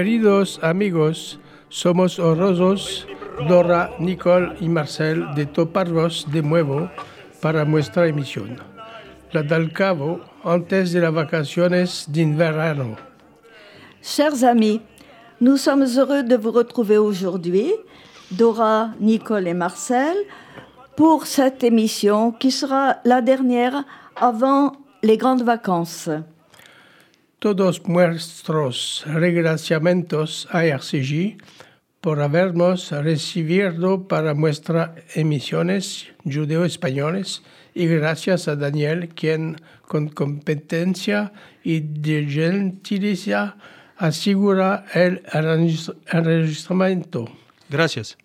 Queridos amigos, somos honrosos, Dora, Nicole y Marcel, de toparvos de nuevo para nuestra emisión. La del cabo antes de las vacaciones d'inverno. Chers amis, nous sommes heureux de vous retrouver aujourd'hui, Dora, Nicole et Marcel, pour cette émission qui sera la dernière avant les grandes vacances. Todos nuestros agradecimientos a RCJ por habernos recibido para nuestras emisiones judeo-españoles y gracias a Daniel, quien con competencia y diligencia asegura el enregistramiento. Gracias.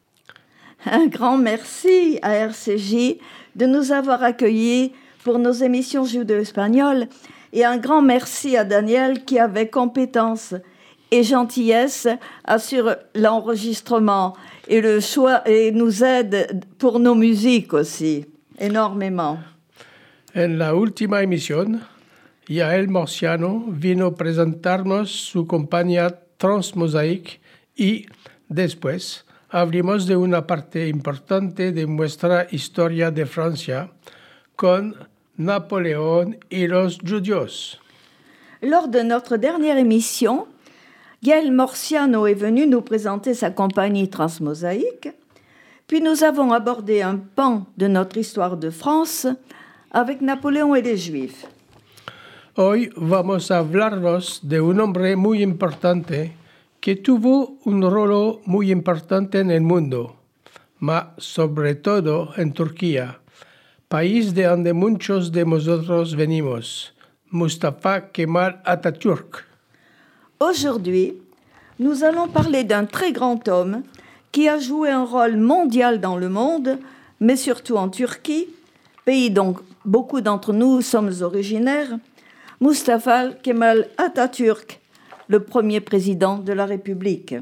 Un grand merci à RCJ de nous avoir accueillis pour nos émissions judéo-espagnoles et un grand merci à Daniel qui, avec compétence et gentillesse, assure l'enregistrement et le choix et nous aide pour nos musiques aussi, énormément. En la última emisión, Yael Morciano vino presentarnos su compañía Transmosaic y después hablaremos de una parte importante de nuestra historia de Francia con Napoléon y los judíos. Lors de notre dernière émission, Gaël Morciano est venu nous présenter sa compagnie Transmosaïque, puis nous avons abordé un pan de notre histoire de France avec Napoléon et les Juifs. Hoy vamos a hablarnos de un hombre muy importante que tuvo un rol muy importante en el mundo, mas sobre todo en Turquía, país de donde muchos de nosotros venimos, Mustafa Kemal Atatürk. Aujourd'hui, nous allons parler d'un très grand homme qui a joué un rôle mondial dans le monde, mais surtout en Turquie, pays dont beaucoup d'entre nous sommes originaires, Mustafa Kemal Atatürk, le premier président de la République.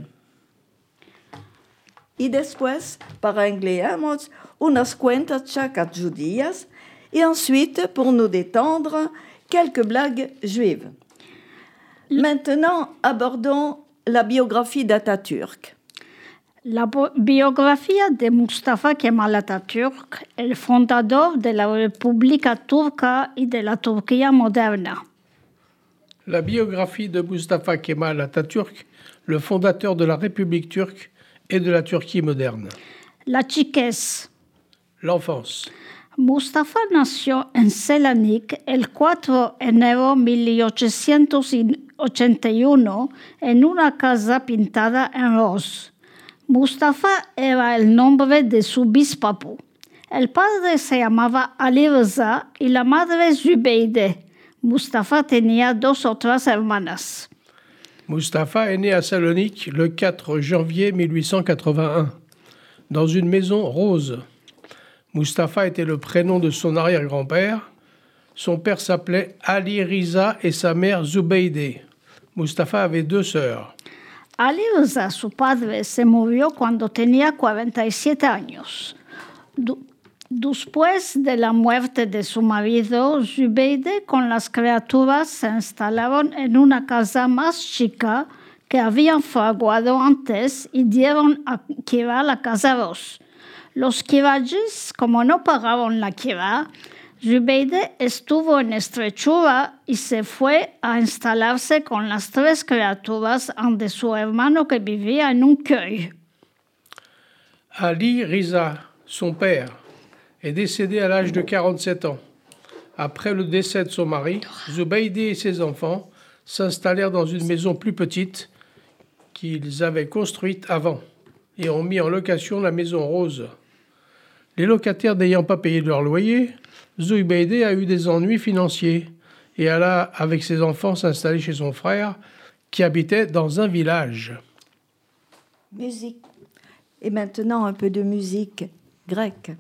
Y después, para empleamos unas cuentas chacas judías, et ensuite, pour nous détendre, quelques blagues juives. Maintenant, abordons la biographie d'Atatürk. La biografía de Mustafa Kemal Atatürk, el fundador de la República Turca y de la Turquía moderna. La biographie de Mustafa Kemal Atatürk, le fondateur de la République turque et de la Turquie moderne. La chiquez. L'enfance. Mustafa nació en Selanik el 4 de enero de 1881 en una casa pintada en rosa. Mustafa era el nombre de su bispapo. El padre se llamaba Ali Reza y la madre Zubeide. Mustafa tenía dos otras hermanas. Mustafa est né à Salonique le 4 janvier 1881, dans une maison rose. Mustafa était le prénom de son arrière-grand-père. Son père s'appelait Ali Riza et sa mère Zubeide. Mustafa avait deux sœurs. Ali Reza, su padre, se murió cuando tenía 47 años. Después de la muerte de su marido, Zubeide con las criaturas se instalaron en una casa más chica que habían fraguado antes y dieron a Kira la casa dos. Los Kirajis, como no pagaron la Kira, Zubeide estuvo en estrechura y se fue a instalarse con las tres criaturas ante su hermano que vivía en un cueil. Ali Riza, son père, est décédé à l'âge de 47 ans. Après le décès de son mari, Zubeide et ses enfants s'installèrent dans une maison plus petite qu'ils avaient construite avant et ont mis en location la maison rose. Les locataires n'ayant pas payé leur loyer, Zubeide a eu des ennuis financiers et alla avec ses enfants s'installer chez son frère qui habitait dans un village. Musique. Et maintenant, un peu de musique grecque.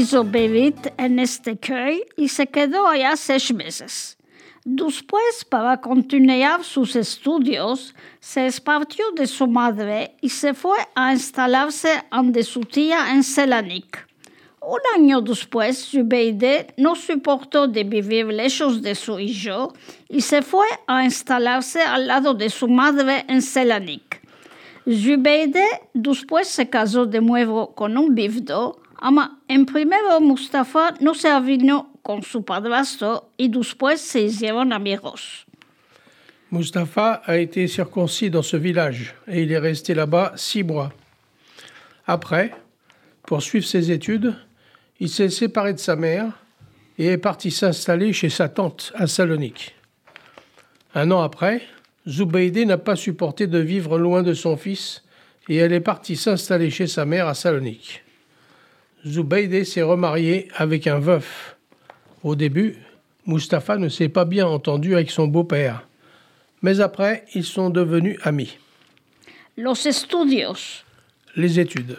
Hizo vivir en este köy y se quedó allá seis meses. Después, para continuar sus estudios, se esparció de su madre y se fue a instalarse ante su tía en Selanik. Un año después, Zubeide no soportó de vivir lejos de su hijo y se fue a instalarse al lado de su madre en Selanik. Zubeide después se casó de nuevo con un bifdo, ama en Mustafa. Mustafa a été circoncis dans ce village et il est resté là-bas six mois. Après, pour suivre ses études, il s'est séparé de sa mère et est parti s'installer chez sa tante à Salonique. Un an après, Zubeide n'a pas supporté de vivre loin de son fils et elle est partie s'installer chez sa mère à Salonique. Zubeide s'est remarié avec un veuf. Au début, Mustapha ne s'est pas bien entendu avec son beau-père. Mais après, ils sont devenus amis. Los estudios. Les études.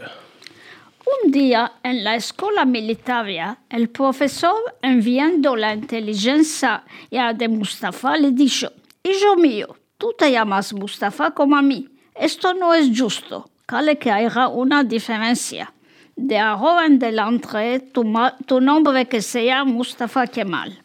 Un día en la escuela militaria, el profesor, enviando la inteligencia de Mustafa, le dijo, Hijo mío, tú te llamas Mustafa como a mí. Esto no es justo. Cale que haya una diferencia. De adelante, tu, nombre que sea Mustafa Kemal.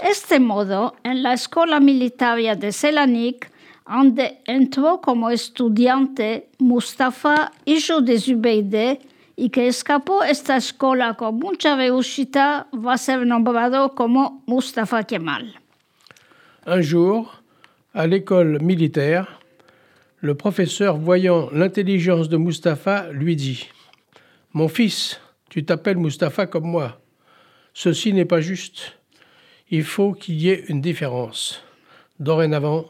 Este modo, en la escuela militaria de Selanik, donde entró como estudiante Mustafa, hijo de Zubeide, y que escapó esta escuela con mucha réussite, va a ser nombrado como Mustafa Kemal. Un jour, à l'école militaire, le professeur, voyant l'intelligence de Mustapha, lui dit Mon fils, tu t'appelles Mustapha comme moi. Ceci n'est pas juste. Il faut qu'il y ait une différence. Dorénavant,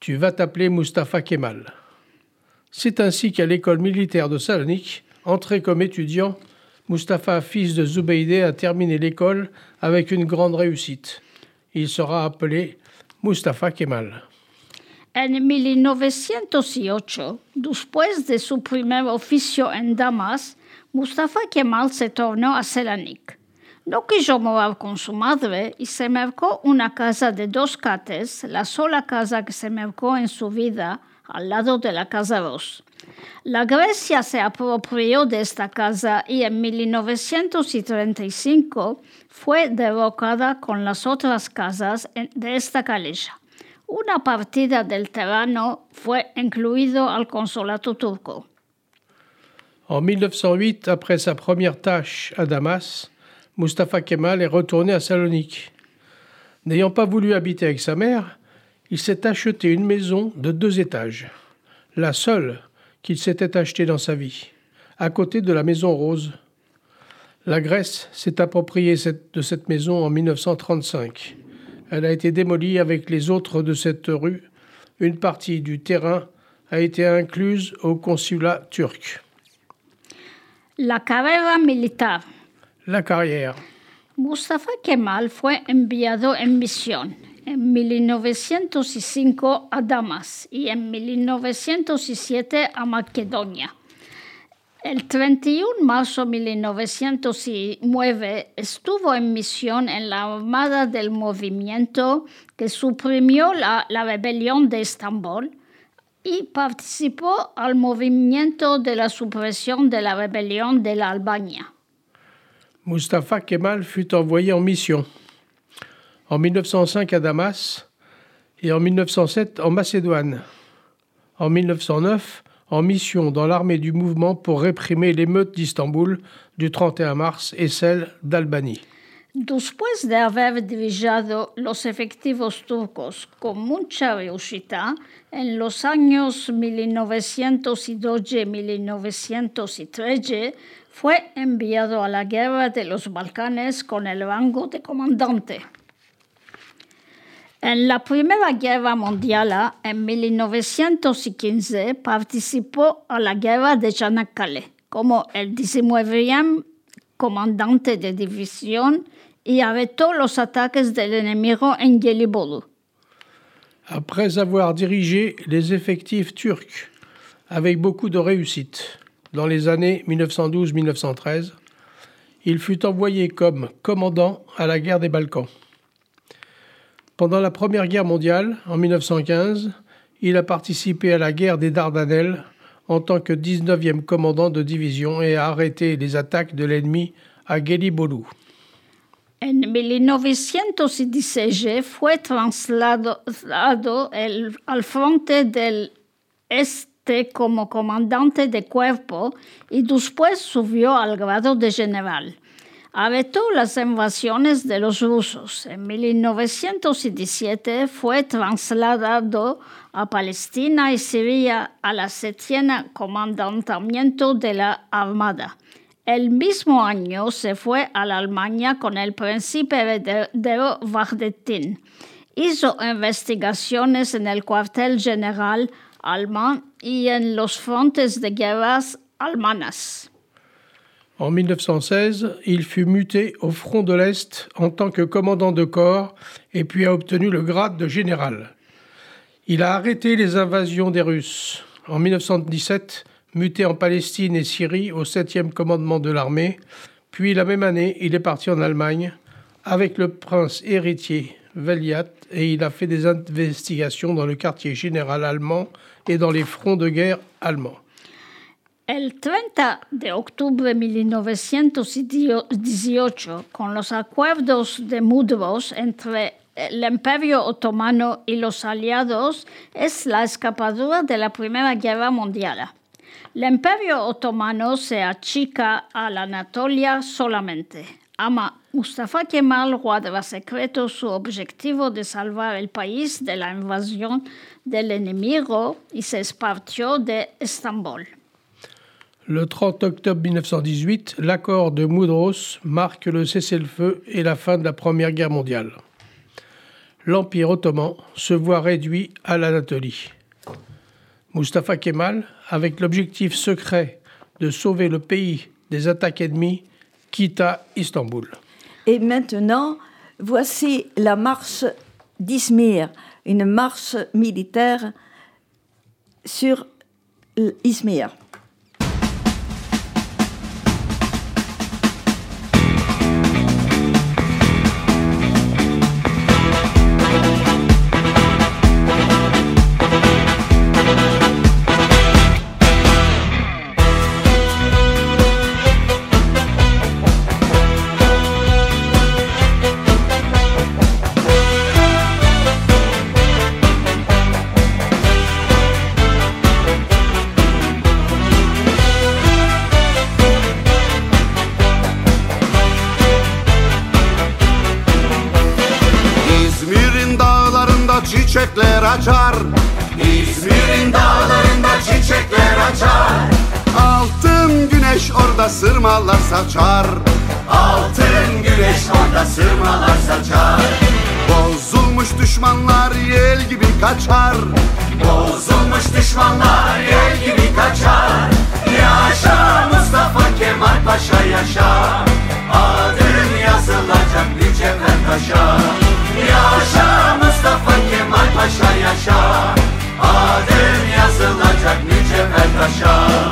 tu vas t'appeler Mustapha Kemal. C'est ainsi qu'à l'école militaire de Salonique, Entré comme étudiant, Mustapha, fils de Zubeide, a terminé l'école avec une grande réussite. Il sera appelé Mustafa Kemal. En 1908, después de su en Damas, Mustafa Kemal se tornó a Selanik. No quiso morar con su madre y se marcó una casa de dos cates, la sola casa que se marcó en su vida, al lado de la Casa Ross. La Grecia se apropió de esta casa y en 1935 fue derrocada con las otras casas de esta calilla. Una partida del terreno fue incluido al consulado turco. En 1908, après sa première tâche à Damas, Mustafa Kemal est retourné à Salonique. N'ayant pas voulu habiter avec sa mère, il s'est acheté une maison de deux étages, la seule qu'il s'était achetée dans sa vie, à côté de la maison rose. La Grèce s'est appropriée de cette maison en 1935. Elle a été démolie avec les autres de cette rue. Une partie du terrain a été incluse au consulat turc. La carrière militaire. La carrière. Mustafa Kemal fue enviado en misión en 1905 a Damas y en 1907 a Macedonia. El 31 de marzo de 1909 estuvo en misión en la Armada del Movimiento que suprimió la, la rebelión de Estambul y participó al movimiento de la supresión de la rebelión de la Albania. Mustafa Kemal fut envoyé en mission en 1905 à Damas et en 1907 en Macédoine. En 1909, en mission dans l'armée du mouvement pour réprimer l'émeute d'Istanbul du 31 mars et celle d'Albanie. Después de haber dirigido los efectivos turcos con mucha réussite en los años 1912-1913, fue enviado a la guerra de los Balcanes con el rango de comandante. En la Primera Guerra Mundial, en 1915, participó a la guerra de Çanakkale como el 19e comandante de división y arrêtó los ataques del enemigo en Gelibolu. Après avoir dirigé les effectifs turcs avec beaucoup de réussite dans les années 1912-1913, il fut envoyé comme commandant à la guerre des Balkans. Pendant la Première Guerre mondiale, en 1915, il a participé à la guerre des Dardanelles en tant que 19e commandant de division et a arrêté les attaques de l'ennemi à Gelibolu. En 1916 fue trasladado el, al frente del Este como comandante de cuerpo y después subió al grado de general. Arretó las invasiones de los rusos. En 1917 fue trasladado a Palestina y Siria a la septiena comandamiento de la Armada. El mismo año se fue a la Alemania con el príncipe heredero Vardetin. Hizo investigaciones en el cuartel general alemán y en los frontes de guerras alemanas. En 1916, il fut muté au front de l'Est en tant que commandant de corps et puis a obtenu le grade de général. Il a arrêté les invasions des Russes. En 1917, muté en Palestine et Syrie au 7e commandement de l'armée, puis la même année, il est parti en Allemagne avec le prince héritier Veliat et il a fait des investigations dans le quartier général allemand et dans les fronts de guerre allemands. El 30 de octubre de 1918, con los acuerdos de Mudros entre el Imperio Otomano y los aliados, es la escapadura de la Primera Guerra Mundial. El Imperio se achica a la Anatolia solamente. Ama Mustafa Kemal guarda secreto su objetivo de salvar el país de la invasión del enemigo y se esparció de Estambul. Le 30 octobre 1918, l'accord de Moudros marque le cessez-le-feu et la fin de la Première Guerre mondiale. L'Empire ottoman se voit réduit à l'Anatolie. Mustafa Kemal, avec l'objectif secret de sauver le pays des attaques ennemies, quitta Istanbul. Et maintenant, voici la marche d'Izmir, une marche militaire sur Izmir. Açar. İzmir'in dağlarında çiçekler açar. Altın güneş orada sırmalar saçar. Altın güneş orada sırmalar saçar. Bozulmuş düşmanlar yel gibi kaçar. Bozulmuş düşmanlar yel gibi kaçar. Yaşa Mustafa Kemal Paşa yaşa. Adın yazılacak mücevher taşa Yaşa Mustafa Kemal Paşa yaşa. Adın yazılacak mücevher taşa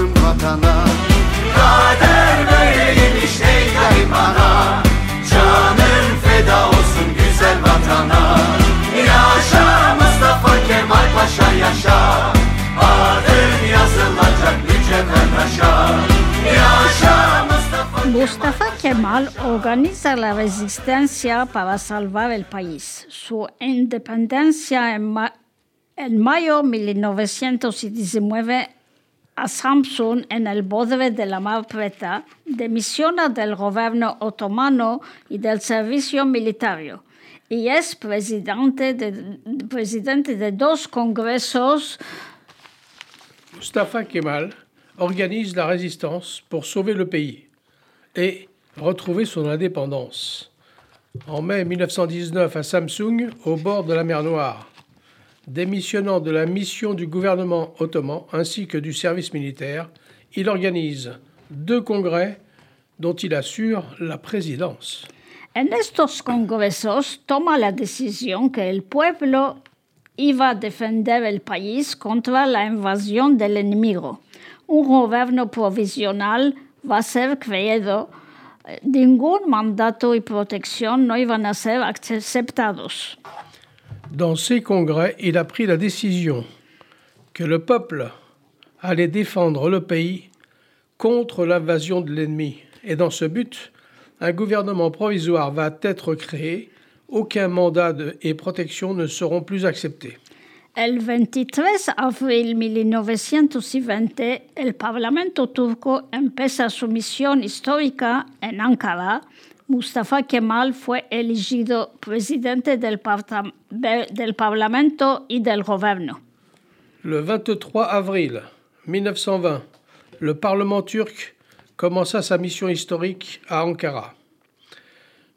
canım vatana. Kader böyleymiş ey garip ana Canım feda olsun güzel vatana. Yaşa Mustafa Kemal Paşa yaşa. Adın yazılacak mücevher taşa Yaşa Mustafa Mustafa Kemal organiza la resistencia para salvar el país. Su independencia en, ma en mayo de 1919 a Samsun en el borde de la Mar Preta, demisiona del gobierno otomano y del servicio militar y es presidente de, presidente de dos congresos. Mustafa Kemal organise la résistance pour sauver le pays et retrouver son indépendance. En mai 1919 à Samsung, au bord de la mer Noire, démissionnant de la mission du gouvernement ottoman ainsi que du service militaire, il organise deux congrès dont il assure la présidence. En estos congresos toma la decisión que el pueblo iba a defender el país contra la invasión del enemigo. Un gobierno provisional va a ser creado. Ningún mandato y protección no iban a ser aceptados. Dans ces congrès, il a pris la décision que le peuple allait défendre le pays contre l'invasion de l'ennemi. Et dans ce but, un gouvernement provisoire va être créé. Aucun mandat de, et protection ne seront plus acceptés. El 23 abril 1920, el Parlamento turco empieza su misión histórica en Ankara. Mustafa Kemal fue elegido presidente del, del Parlamento y del gobierno. Le 23 avril 1920, le Parlement turc commença sa mission historique à Ankara.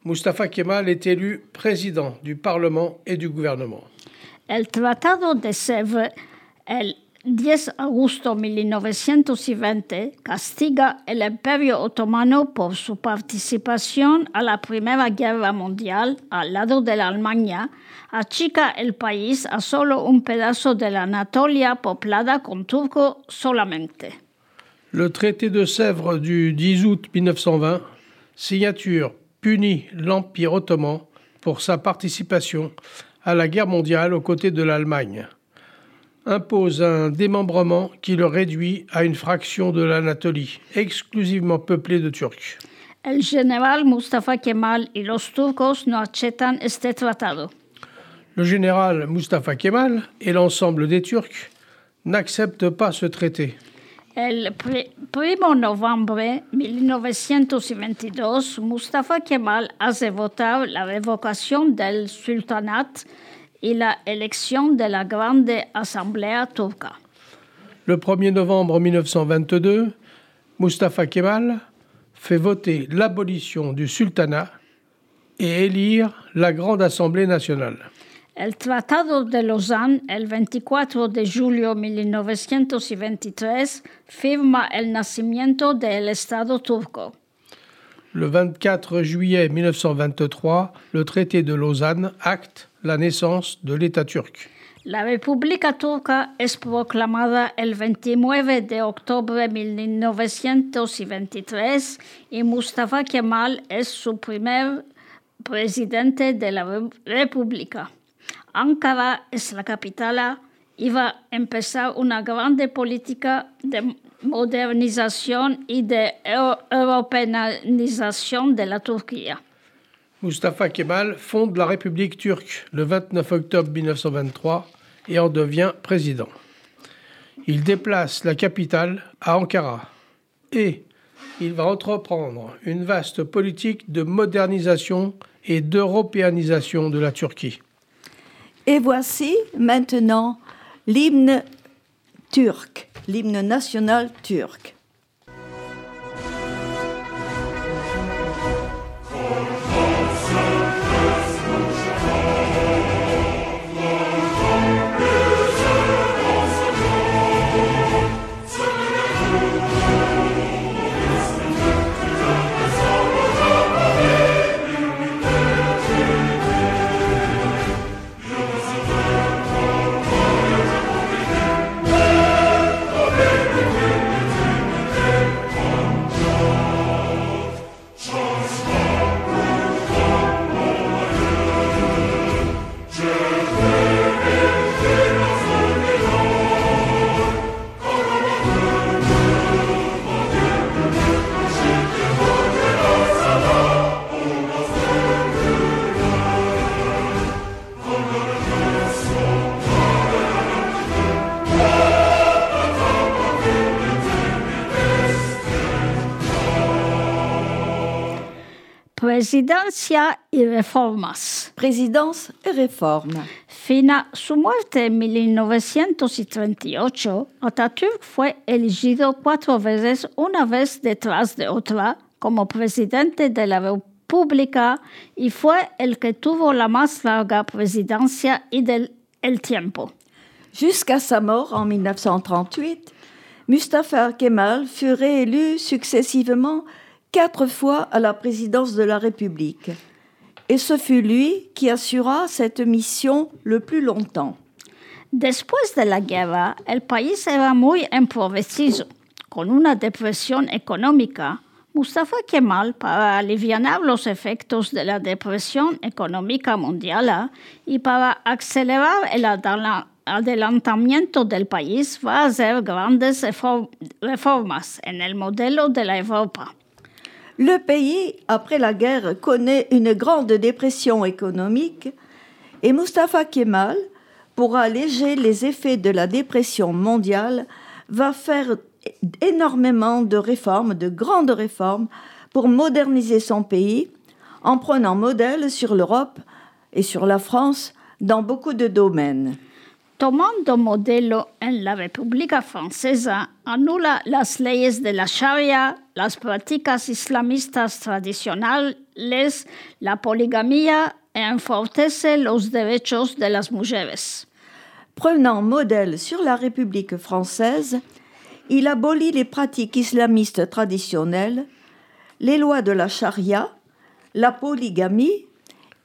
Mustafa Kemal est élu président du Parlement et du gouvernement. El Tratado de Sèvres, el 10 agosto 1920, castiga el Imperio Otomano por su participación a la Primera Guerra Mundial al lado de la Alemania, achica el país a solo un pedazo de la Anatolia poblada con turco solamente. Le traité de Sèvres du 10 août 1920, signature punit l'Empire ottoman pour sa participation à la guerre mondiale aux côtés de l'Allemagne, impose un démembrement qui le réduit à une fraction de l'Anatolie, exclusivement peuplée de Turcs. El general Mustafa Kemal y los turcos no aceptan este tratado. Le général Mustafa Kemal et l'ensemble des Turcs n'acceptent pas ce traité. El 1 novembre 1922, Mustafa Kemal hace votar la revocación del sultanat y la élection de la Grande Assemblée turca. Le 1er novembre 1922, Mustafa Kemal fait voter l'abolition du sultanat et élire la Grande Assemblée nationale. El Tratado de Lausanne, el 24 de julio 1923, firma el nacimiento del Estado turco. Le 24 juillet 1923, le traité de Lausanne acte la naissance de l'État turc. La República Turca es proclamada el 29 de octubre de 1923 y Mustafa Kemal es su primer presidente de la República. Ankara es la capital y va empezar una grande política de modernización y de européanisation de la Turquía. Mustafa Kemal fonde la République turque le 29 octobre 1923 et en devient président. Il déplace la capitale à Ankara et il va entreprendre une vaste politique de modernisation et d'européanisation de la Turquie. Et voici maintenant l'hymne turc, l'hymne national turc. Presidencia y Reformas. Présidence et réforme. Fina su muerte en 1938, Atatürk fue elegido cuatro veces, una vez detrás de otra, como presidente de la República y fue el que tuvo la más larga presidencia y del el tiempo. Jusqu'à sa mort en 1938, Mustafa Kemal fut réélu successivement quatre fois à la présidence de la République. Et ce fut lui qui assura cette mission le plus longtemps. Después de la guerra, el país era muy empobrecido, con una depresión económica. Mustafa Kemal, para aliviar los efectos de la depresión económica mundial y para acelerar el adela- adelantamiento del país, va a hacer grandes refor- reformas en el modelo de la Europa. Le pays, après la guerre, connaît une grande dépression économique et Mustafa Kemal, pour alléger les effets de la dépression mondiale, va faire énormément de réformes, de grandes réformes, pour moderniser son pays, en prenant modèle sur l'Europe et sur la France dans beaucoup de domaines. Tomando modelo en la República Francesa, anula las leyes de la Sharia, las prácticas islamistas tradicionales, la poligamia e enfortece los derechos de las mujeres. Prenant modèle sur la République française, il abolit les pratiques islamistes traditionnelles, les lois de la charia, la polygamie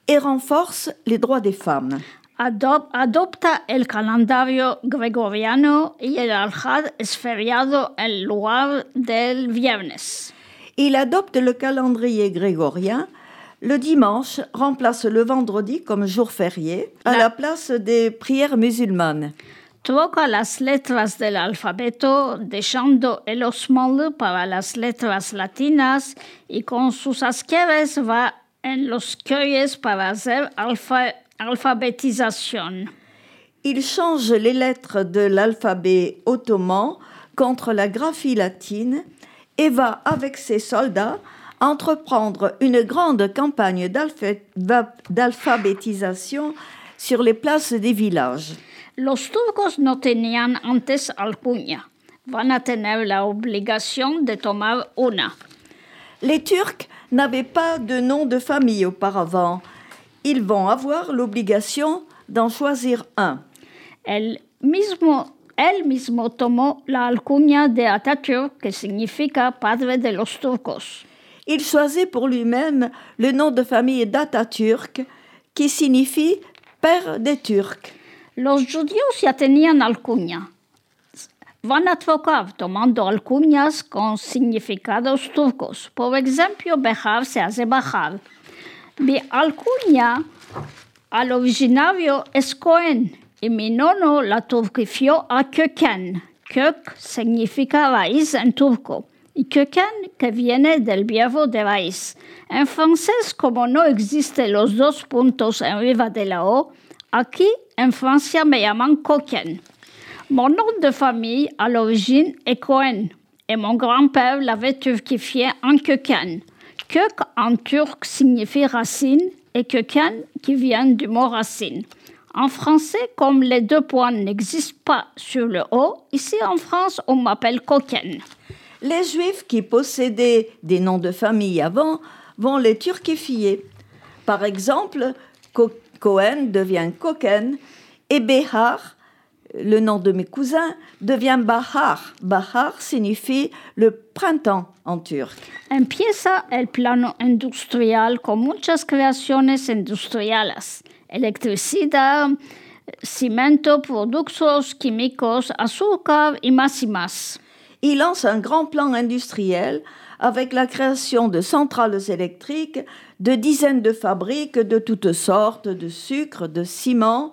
et renforce les droits des femmes. Adop- adopta el calendario gregoriano y el alhad es feriado en lugar del viernes. Il adopte le calendrier grégorien. Le dimanche remplace le vendredi comme jour férié à La- la place des prières musulmanes. Troca las letras del alfabeto, dejando el osmol para las letras latinas y con sus asqueres va en los calles para hacer alfa- alfabetización. Il change les lettres de l'alphabet ottoman contre la graphie latine et va, avec ses soldats, entreprendre une grande campagne d'alphabétisation sur les places des villages. Los turcos no tenían antes alcuña. Van a tener la obligación de tomar una. Les Turcs n'avaient pas de nom de famille auparavant. Ils vont avoir l'obligation d'en choisir un. El mismo, él mismo tomó la alcuña de Atatürk, que significa padre de los turcos. Il choisit pour lui-même le nom de famille d'Atatürk, qui signifie père des Turcs. Los judíos ya tenían alcuña. Van a trocar tomando alcuñas con significados turcos. Por ejemplo, Bejar se hace Bajar. Mi alcuña al originario es Cohen y mi nono la turquifió a Köken. Kök significa raíz en turco y Köken que viene del verbo de raíz. En francés, como no existen los dos puntos arriba de la O, aquí en Francia me llaman Coquen. Mon nom de famille à l'origine est Cohen et mon grand-père l'avait turquifié en Köken. Kök en turc signifie racine et Köken qui vient du mot racine. En français, comme les deux points n'existent pas sur le O, ici en France, on m'appelle Coquen. Les Juifs qui possédaient des noms de famille avant vont les turquifier. Par exemple, Co- Cohen devient Koken et Behar, le nom de mes cousins, devient Bahar. Bahar signifie le printemps en turc. Empieza el plano industrial con muchas creaciones industriales. Electricidad, cimento, productos químicos, azúcar y más y más. Il lance un grand plan industriel avec la création de centrales électriques, de dizaines de fabriques de toutes sortes, de sucre, de ciment,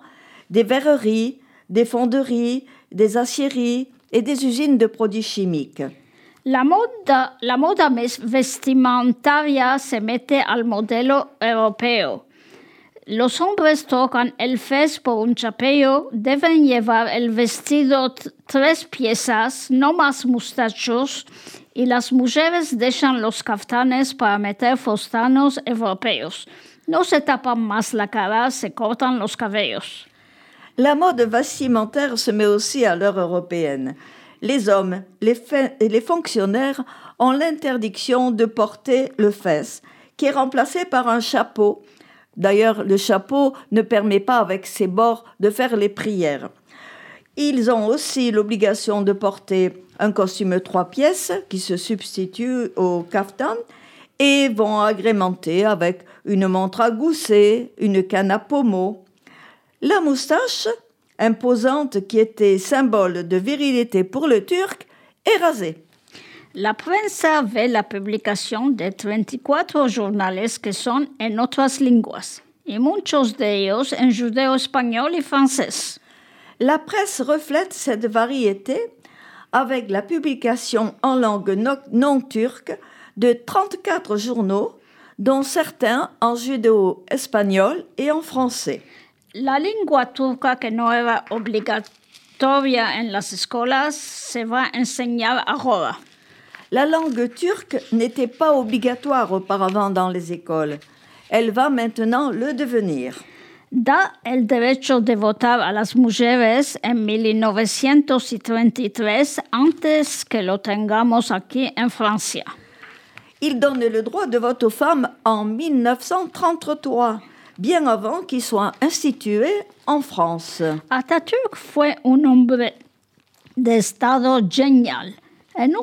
des verreries, des fonderies, des aciéries et des usines de produits chimiques. La moda, la moda vestimentaria se mete al modelo europeo. Los hombres tocan el fez por un chapeo, deben llevar el vestido tres piezas, no más mustachos, y las mujeres dejan los caftanes para meter fostanos europeos. No se tapan más la cara, se cortan los cabellos. La mode vestimentaire se met aussi à l'heure européenne. Les hommes les et les fonctionnaires ont l'interdiction de porter le fez, qui est remplacé par un chapeau. D'ailleurs, le chapeau ne permet pas, avec ses bords, de faire les prières. Ils ont aussi l'obligation de porter un costume trois pièces qui se substitue au kaftan et vont agrémenter avec une montre à gousset, une canne à pommeau. La moustache, imposante qui était symbole de virilité pour le turc, est rasée. La prensa ve la publicación de 34 jornales que son en otras lenguas, y muchos de ellos en judeo español y francés. La presse reflète cette variété avec la publication en langue no- non turque de 34 journaux, dont certains en judéo-espagnol et en français. La lengua turca que no era obligatoria en las escuelas se va a enseñar ahora. La langue turque n'était pas obligatoire auparavant dans les écoles. Elle va maintenant le devenir. Da el derecho de votar a las mujeres en 1933 antes que lo tengamos aquí en Francia. Il donne le droit de vote aux femmes en 1933, bien avant qu'il soit institué en France. Atatürk fue un hombre de estado genial. En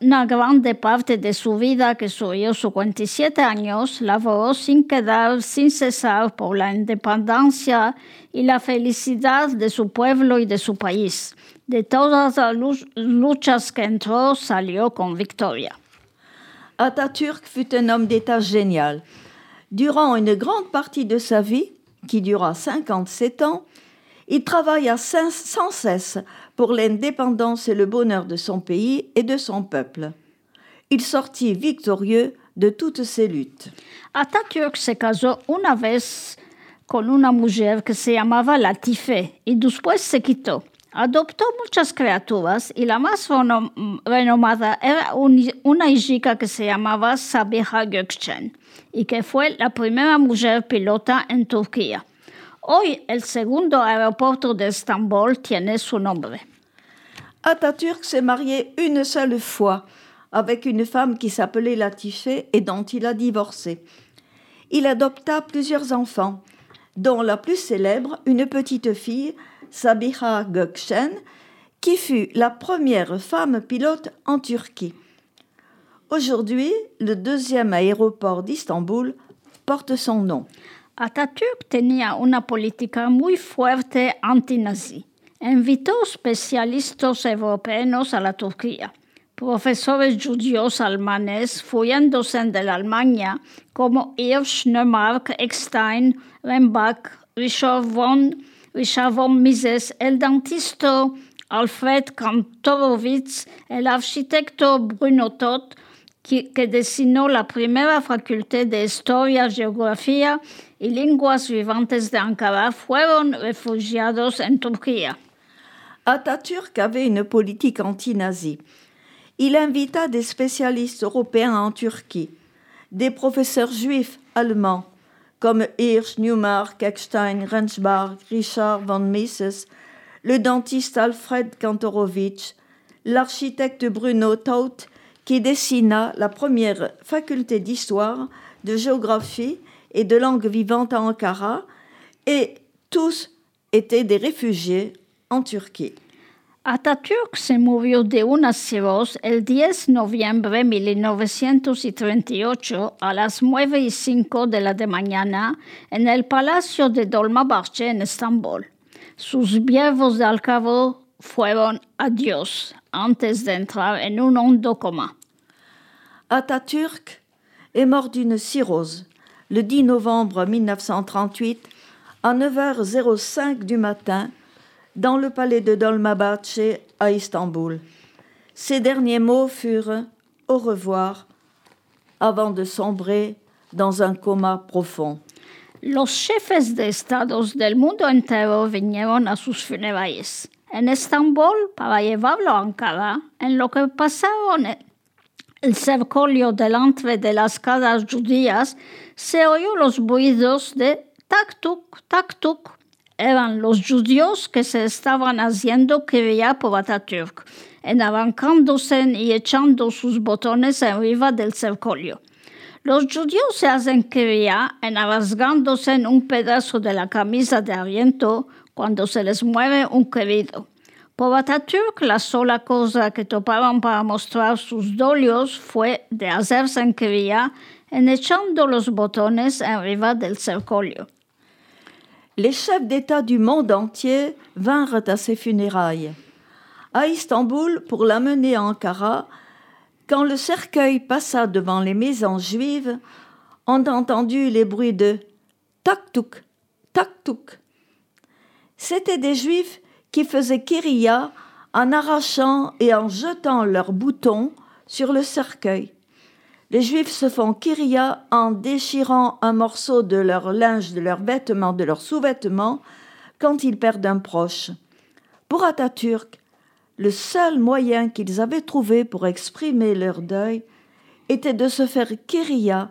una grande parte de su vida, que subió 57 años, laboró sin quedar, sin cesar por la independencia y la felicidad de su pueblo y de su país. De todas las lu- luchas que entró, salió con victoria. Atatürk fut un homme d'État génial. Durant une grande partie de sa vie, qui dura 57 ans, il travailla sans cesse pour l'indépendance et le bonheur de son pays et de son peuple. Il sortit victorieux de toutes ces luttes. Atatürk se casó una vez con una mujer que se llamaba Latife y se quitó. Adoptó muchas criaturas y la más reno- renomada era un- una hija que se llamaba Sabiha Gökçen y que fue la primera mujer pilota en Turquía. Hoy el segundo aeropuerto de Estambul tiene su nombre. Atatürk s'est marié une seule fois avec une femme qui s'appelait Latife et dont il a divorcé. Il adopta plusieurs enfants, dont la plus célèbre, une petite fille, Sabiha Gökçen, qui fut la première femme pilote en Turquie. Aujourd'hui, le deuxième aéroport d'Istanbul porte son nom. Atatürk tenía una política muy fuerte antinazi. Invitó especialistas europeos a la Turquía. Profesores judíos alemanes fuyéndose de la Alemania como Hirsch, Neumark, Eckstein, Rembach, Richard von, Von Mises, el dentista Alfred Kantorowicz, el arquitecto Bruno que, que diseñó la primera facultad de Historia, Geografía y Lenguas Vivantes de Ankara, fueron refugiados en Turquía. Atatürk avait une politique anti-nazie. Il invita des spécialistes européens en Turquie, des professeurs juifs allemands comme Hirsch, Newmark, Eckstein, Rensbach, Richard von Mises, le dentiste Alfred Kantorowicz, l'architecte Bruno Taut, qui dessina la première faculté d'histoire, de géographie et de langue vivante à Ankara, et tous étaient des réfugiés en Turquía. Atatürk se murió de una cirrosis el 10 de noviembre de 1938 a las 9 y 5 de la de mañana en el Palacio de Dolmabahce en Estambul. Sus viervos de alcabo fueron adiós antes de entrar en un hondo coma. Atatürk est mort d'une cirrhose le 10 novembre 1938 à 9h05 du matin dans le palais de Dolmabahce à Istanbul. Ses derniers mots furent au revoir avant de sombrer dans un coma profond. Los jefes de estados del mundo entero vinieron a sus funerales en Estambul para llevarlo a Ankara, en lo que pasaron el cercolio delante de las casas judías, se oyó los ruidos de tac-tuc, tac-tuc. Eran los judíos que se estaban haciendo quería por Atatürk, en arrancándose y echando sus botones arriba del cercolio. Los judíos se hacen quería en rasgándose en un pedazo de la camisa de aliento cuando se les mueve un querido. Por Atatürk, la sola cosa que topaban para mostrar sus dolios fue de hacerse en quería en echando los botones arriba del cercolio. Les chefs d'État du monde entier vinrent à ses funérailles. À Istanbul, pour l'amener à Ankara, quand le cercueil passa devant les maisons juives, on entendu les bruits de tac-touc, tac-touc. C'étaient des juifs qui faisaient Kyria en arrachant et en jetant leurs boutons sur le cercueil. Les juifs se font Kyria en déchirant un morceau de leur linge, de leurs vêtements, de leurs sous-vêtements quand ils perdent un proche. Pour Atatürk, le seul moyen qu'ils avaient trouvé pour exprimer leur deuil était de se faire Kyria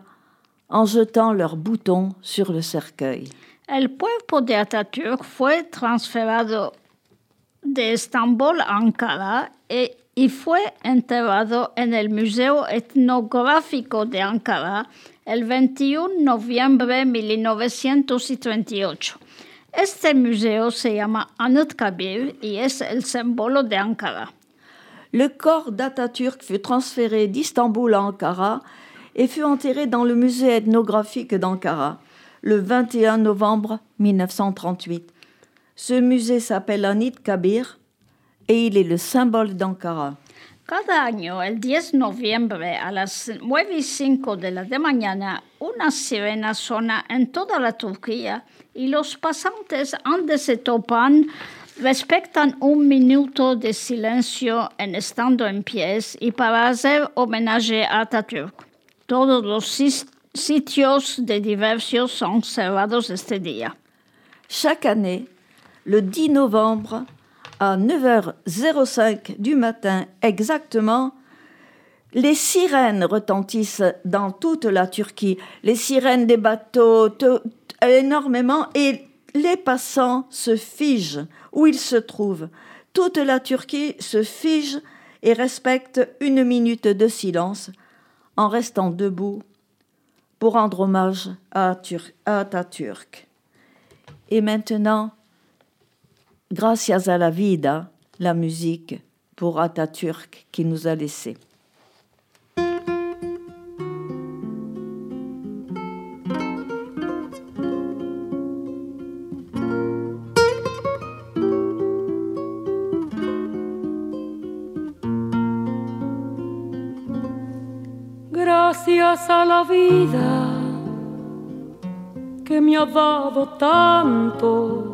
en jetant leurs boutons sur le cercueil. El cuerpo de Atatürk fue transferado de Estambul a Ankara e, y fue enterrado en el Museo Etnográfico de Ankara el 21 de noviembre de 1938. Este museo se llama Anıtkabir y es el símbolo de Ankara. Le corps d'Atatürk fut transféré d'Istanbul à Ankara et fut enterré dans le musée ethnographique d'Ankara le 21 novembre 1938. Ce musée s'appelle Anit Kabir et il est le symbole d'Ankara. Cada año, el 10 de noviembre a las 9 y 5 de la de mañana, una sirena suena en toda la Turquía y los pasantes antes se topan respetan un minuto de silencio en estando en pies y para hacer homenaje a Atatürk. Todos los sitios de diversión son cerrados este día. Chaque année, le 10 novembre, à 9h05 du matin exactement, les sirènes retentissent dans toute la Turquie, les sirènes des bateaux, énormément, et les passants se figent où ils se trouvent. Toute la Turquie se fige et respecte une minute de silence en restant debout pour rendre hommage à, Atatürk. Et maintenant, Gracias a la vida, la musique pour Atatürk qui nous a laissés. Gracias a la vida que me ha dado tanto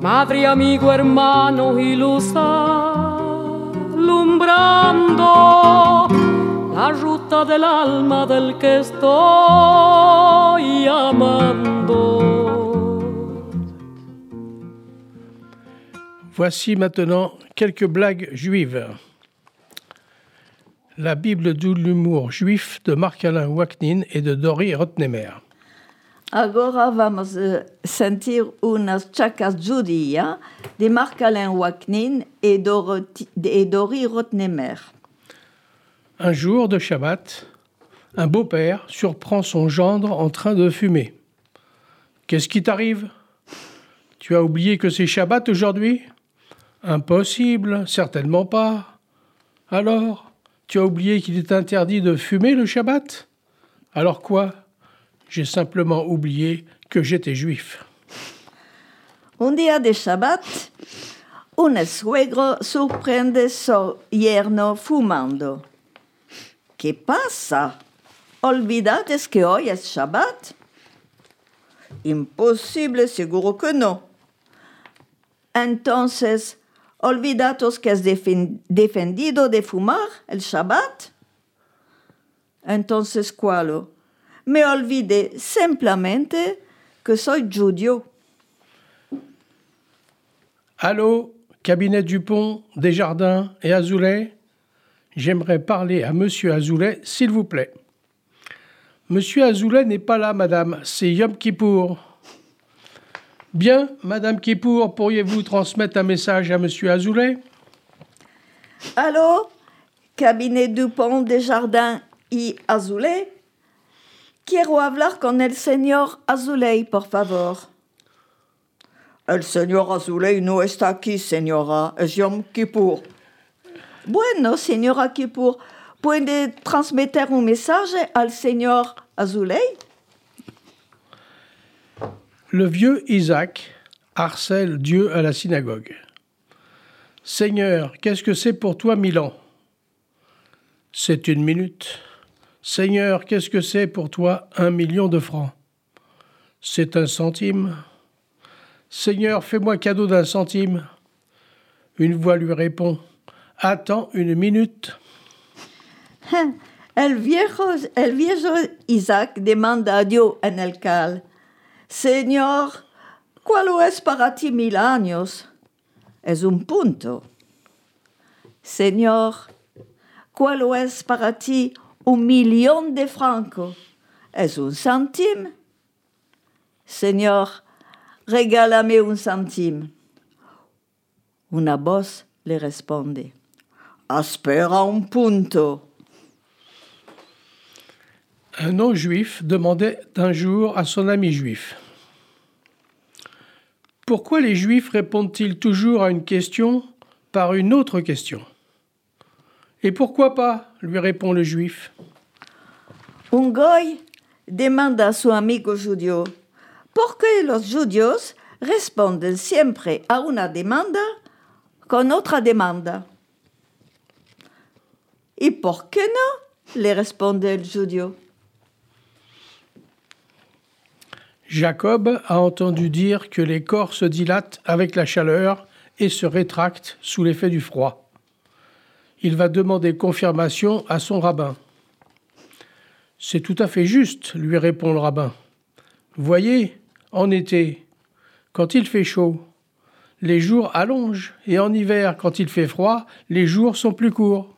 madre, amigo, hermano y luz alumbrando la ruta del alma del que estoy amando. Voici maintenant quelques blagues juives. La Bible de l'humour juif de Marc-Alain Waknin et de Dori Rotnemer. Agora vamos a sentir unas chacas de Marc-Alain Waknin et, et Dori Rotnemer. Un jour de Shabbat, un beau-père surprend son gendre en train de fumer. Qu'est-ce qui t'arrive? Tu as oublié que c'est Shabbat aujourd'hui? Impossible, certainement pas. Alors, tu as oublié qu'il est interdit de fumer le Shabbat? Alors quoi? J'ai simplement oublié que j'étais juif. Un día de Shabbat, un suegro sorprende su yerno fumando. ¿Qué pasa? ¿Olvidades que hoy es Shabbat? Imposible, seguro que no. Entonces, ¿olvidados que defen- defendido de fumar el Shabbat? Entonces, ¿cuál? Me olvidé simplemente que soy judío. Allô, cabinet Dupont, Desjardins et Azoulay J'aimerais parler à Monsieur Azoulay, s'il vous plaît. Monsieur Azoulay n'est pas là, madame, c'est Yom Kippour. Bien, madame Kippour, pourriez-vous transmettre un message à Monsieur Azoulay? Allô Cabinet Dupont de Jardins y Azuley Quiero hablar con el señor Azuley, por favor. El señor Azuley no está aquí, señora. Es Yom Kippur. Bueno, señora Kippur, ¿puede transmitir un mensaje al señor Azuley? Le vieux Isaac harcèle Dieu à la synagogue. Seigneur, qu'est-ce que c'est pour toi mille ans? C'est une minute. Seigneur, qu'est-ce que c'est pour toi un million de francs? C'est un centime. Seigneur, fais-moi cadeau d'un centime. Une voix lui répond Attends une minute. El viejo, el viejo Isaac demanda a Dios en el cal, Señor, ¿cuál es para ti mil años? Es un punto. Señor, ¿cuál es para ti un millón de francos? Es un centime. Señor, regálame un centime. Una voz le responde, Espera un punto. Un non-juif demandait un jour à son ami juif Pourquoi les juifs répondent-ils toujours à une question par une autre question? Et pourquoi pas lui répond le juif. Un goy demanda a su amigo judío, ¿por qué los judíos responden siempre a una demanda con otra demanda? ¿Y por qué no? le responde el judío. Jacob a entendu dire que les corps se dilatent avec la chaleur et se rétractent sous l'effet du froid. Il va demander confirmation à son rabbin. C'est tout à fait juste, lui répond le rabbin. Voyez, en été, quand il fait chaud, les jours allongent, et en hiver, quand il fait froid, les jours sont plus courts.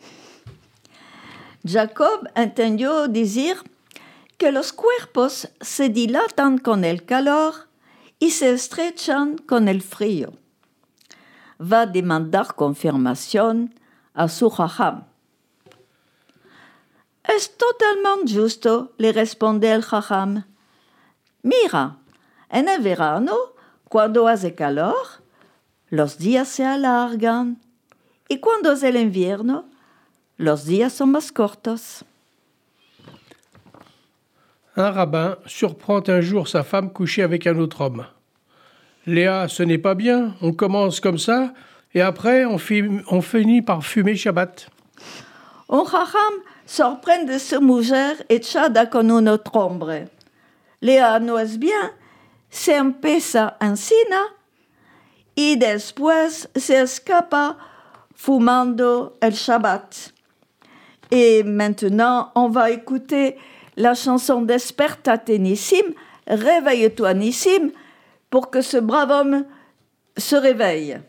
Jacob entendió decir que los cuerpos se dilatan con el calor y se estrechan con el frío. Va demandar confirmación a su jajam. Es totalmente justo, le responde el jajam. Mira, en el verano, cuando hace calor, los días se alargan y cuando es el invierno, los días son más cortos. Un rabbin surprend un jour sa femme couchée avec un autre homme. Léa, ce n'est pas bien, on commence comme ça, et après on, fi- on finit par fumer Shabbat. Un jajam sorprende su mujer echada con un otro hombre. Lea no es bien, se empieza encina y después se escapa fumando el Shabbat. Et maintenant, on va écouter la chanson Despertate Nissim, Réveille-toi Nissim, pour que ce brave homme se réveille.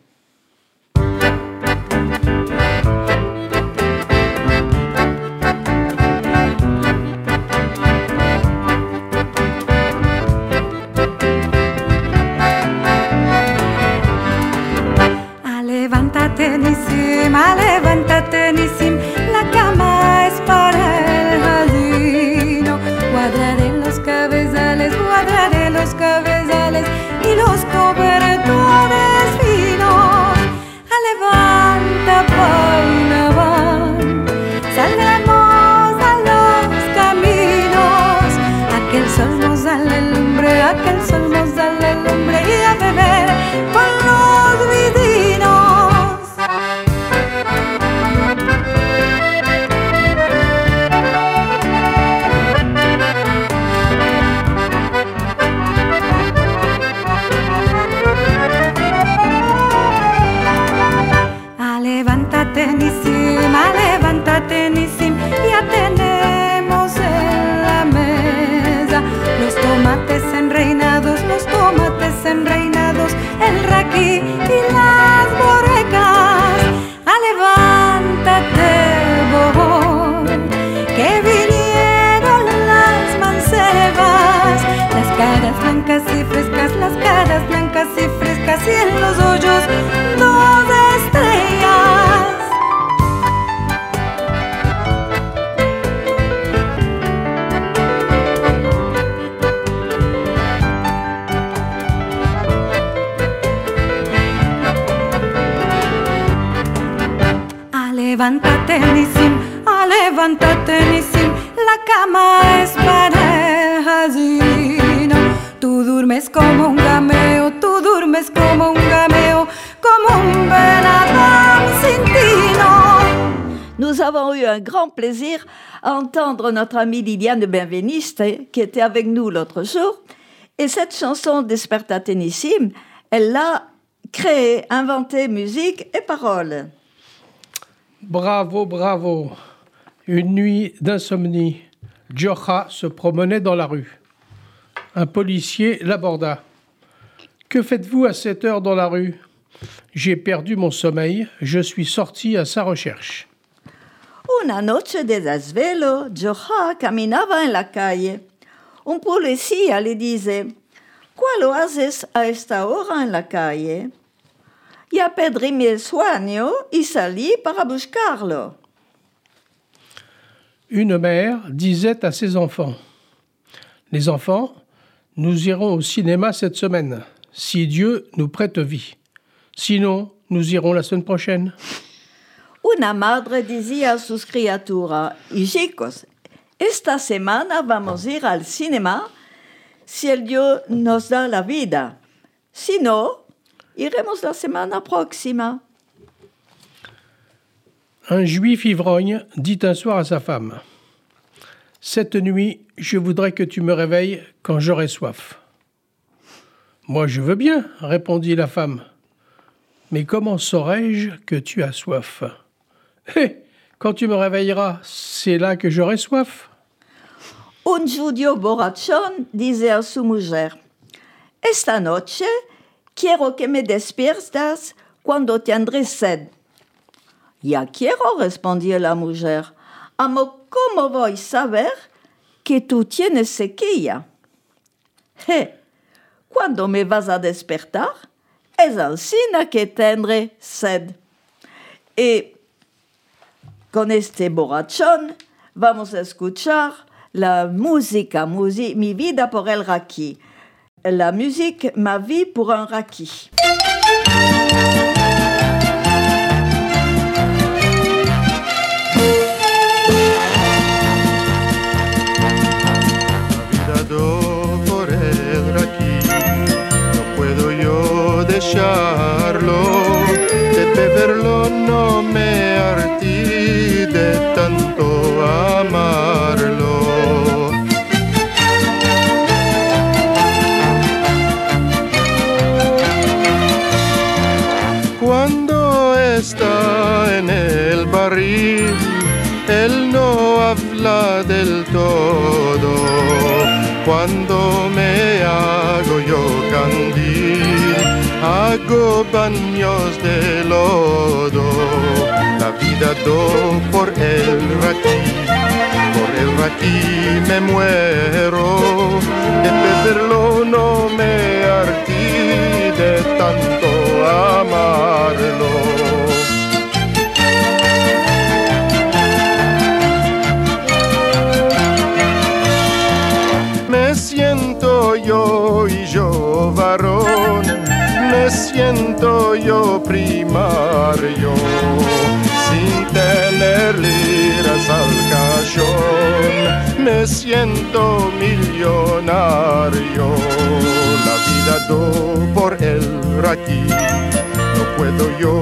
Blancas avons eu un grand plaisir à entendre notre amie Liliane Benveniste, qui était avec nous l'autre jour. Et cette chanson Despertate Nissim, elle l'a créée, inventée, musique et paroles. Bravo, bravo. Une nuit d'insomnie. Jocha se promenait dans la rue. Un policier l'aborda. Que faites-vous à cette heure dans la rue? J'ai perdu mon sommeil. Je suis sorti à sa recherche. Una noche de desvelo, Joha caminaba en la calle. Un policía le dice, ¿Cuál haces a esta hora en la calle? Ya perdí mi sueño y salí para buscarlo. Une mère disait à ses enfants Les enfants, nous irons au cinéma cette semaine, si Dieu nous prête vie. Sinon, nous irons la semaine prochaine. Una madre decía a sus criaturas, hijicos, esta semana vamos a ir al cinema si el Dios nos da la vida. Si no, iremos la semana próxima. Un juif ivrogne dit un soir à sa femme Cette nuit, je voudrais que tu me réveilles quand j'aurai soif. Moi, je veux bien, répondit la femme. Mais comment saurais-je que tu as soif? Hé Quand tu me réveilleras, c'est là que j'aurai soif. Un judío borrachón dice a su mujer, Esta noche quiero que me despiertas cuando tendré sed. Ya quiero, respondió la mujer. Amo, ¿cómo voy saber que tú tienes sequía? Je, cuando me vas a despertar, es alcina que tendré sed. Y con este borrachón vamos a escuchar la música, mi vida por el raki. La musique, ma vie pour un raki. Habla del todo. Cuando me hago yo candil, hago baños de lodo. La vida do por el raquí, por el raquí me muero. De beberlo no me hartí de tanto amarlo. Siento yo primario, sin tener liras al cachón, me siento millonario, la vida do por el raquí, no puedo yo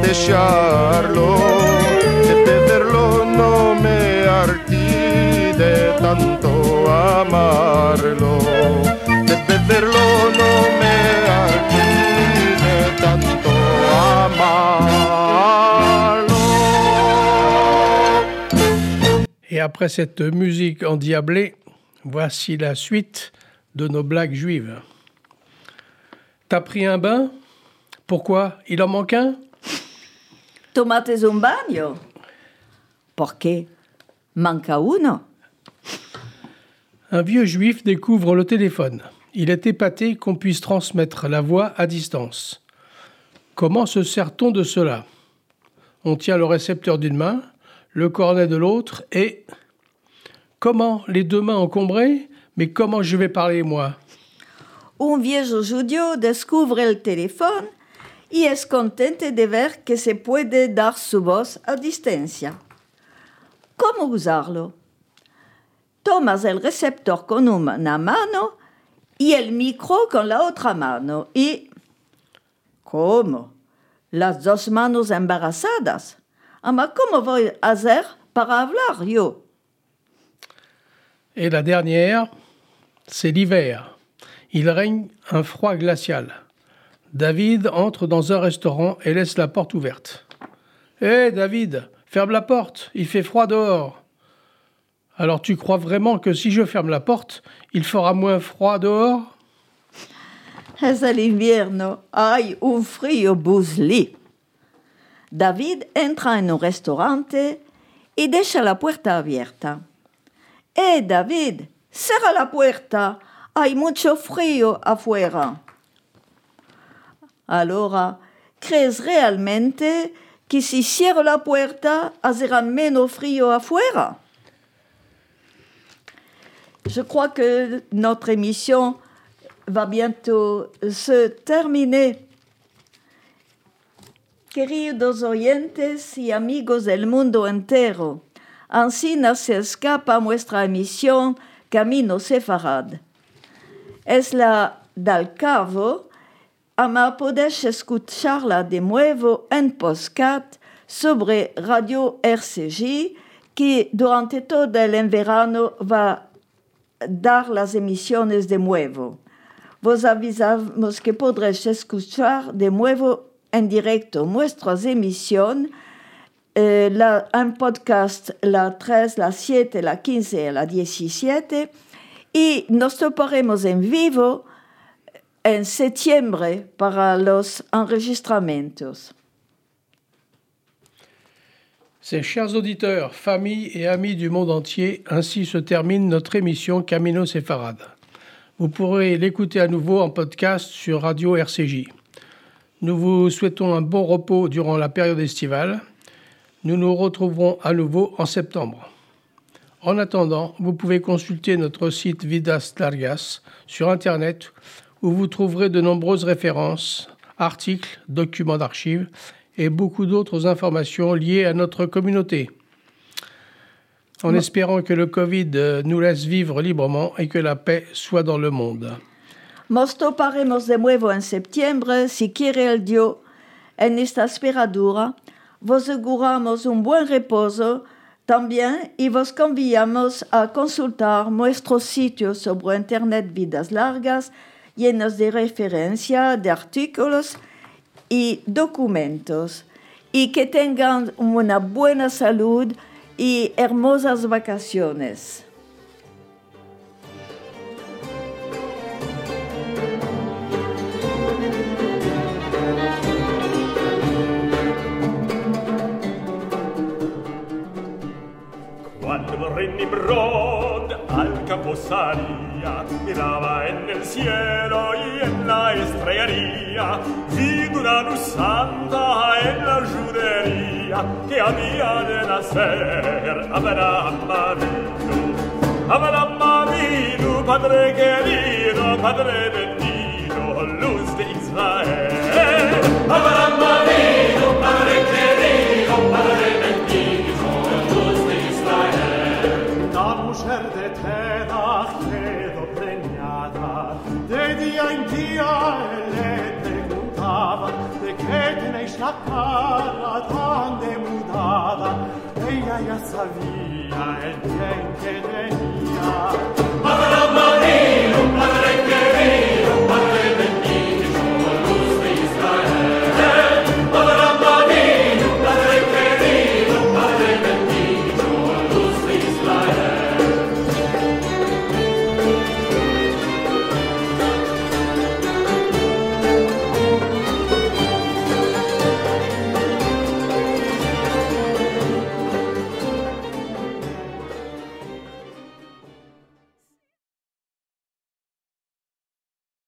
dejarlo, de beberlo no me hartí de tanto amarlo, de beberlo no me Et après cette musique endiablée, voici la suite de nos blagues juives. T'as pris un bain? Pourquoi? Il en manque un? Tomates un baño? Porque manca uno? Un vieux juif découvre le téléphone. Il est épaté qu'on puisse transmettre la voix à distance. Comment se sert-on de cela? On tient le récepteur d'une main, le cornet de l'autre et... Comment Les deux mains encombrées Mais comment je vais parler moi? Un viejo judío descubre el teléfono y es contento de ver que se puede dar su voz a distancia. ¿Cómo usarlo? Tomas el receptor con una mano y el micro con la otra mano y... ¿Cómo? Las dos manos embarazadas. Ama, ¿cómo voy a hacer para hablar yo? Et la dernière, c'est l'hiver. Il règne un froid glacial. David entre dans un restaurant et laisse la porte ouverte. Hé David, ferme la porte, il fait froid dehors. Alors tu crois vraiment que si je ferme la porte, il fera moins froid dehors? Es el invierno, hay un frío. David entra en un restaurante y deja la puerta abierta. ¡Eh, David! ¡Cierra la puerta! Hay mucho frío afuera. Allora, ¿crees realmente que si cierro la puerta, habrá menos frío afuera? Je crois que notre émission va bientôt se terminer. Queridos oyentes y amigos del mundo entero, así se escapa nuestra emisión Camino Sefarad. Es la del cabo, ama podes escucharla de nuevo en podcast sobre Radio RCJ, que durante todo el verano va dar las emisiones de nuevo. Vos avisamos que podréis escuchar de nuevo en directo nuestras emisiones, eh, un podcast la 3, la 7, la 15 y la 17, y nos toparemos en vivo en septiembre para los enregistramientos. Ces chers auditeurs, familles et amis du monde entier, ainsi se termine notre émission Camino Sefarad. Vous pourrez l'écouter à nouveau en podcast sur Radio RCJ. Nous vous souhaitons un bon repos durant la période estivale. Nous nous retrouverons à nouveau en septembre. En attendant, vous pouvez consulter notre site Vidas Largas sur Internet où vous trouverez de nombreuses références, articles, documents d'archives et beaucoup d'autres informations liées à notre communauté. En espérant que le Covid nous laisse vivre librement et que la paix soit dans le monde. Nos toparemos de nuevo en septiembre, si quiere el Dios, en esta esperadura. Vos auguramos un buen reposo también y vos conviamos a consultar nuestro sitio sobre Internet Vidas Largas, llenos de referencia, de artículos y documentos. y que tengan una buena salud y hermosas vacaciones. Al miraba en el cielo y en la estrellería, vi una luz santa en la judería que había de nacer Abraham Avinu. Abraham Avinu, padre querido, padre bendito, luz de Israel. Abraham Avinu, padre querido, padre la cara tante mutata ella ja sabia e bien che tenia Madre Maria, Madre querida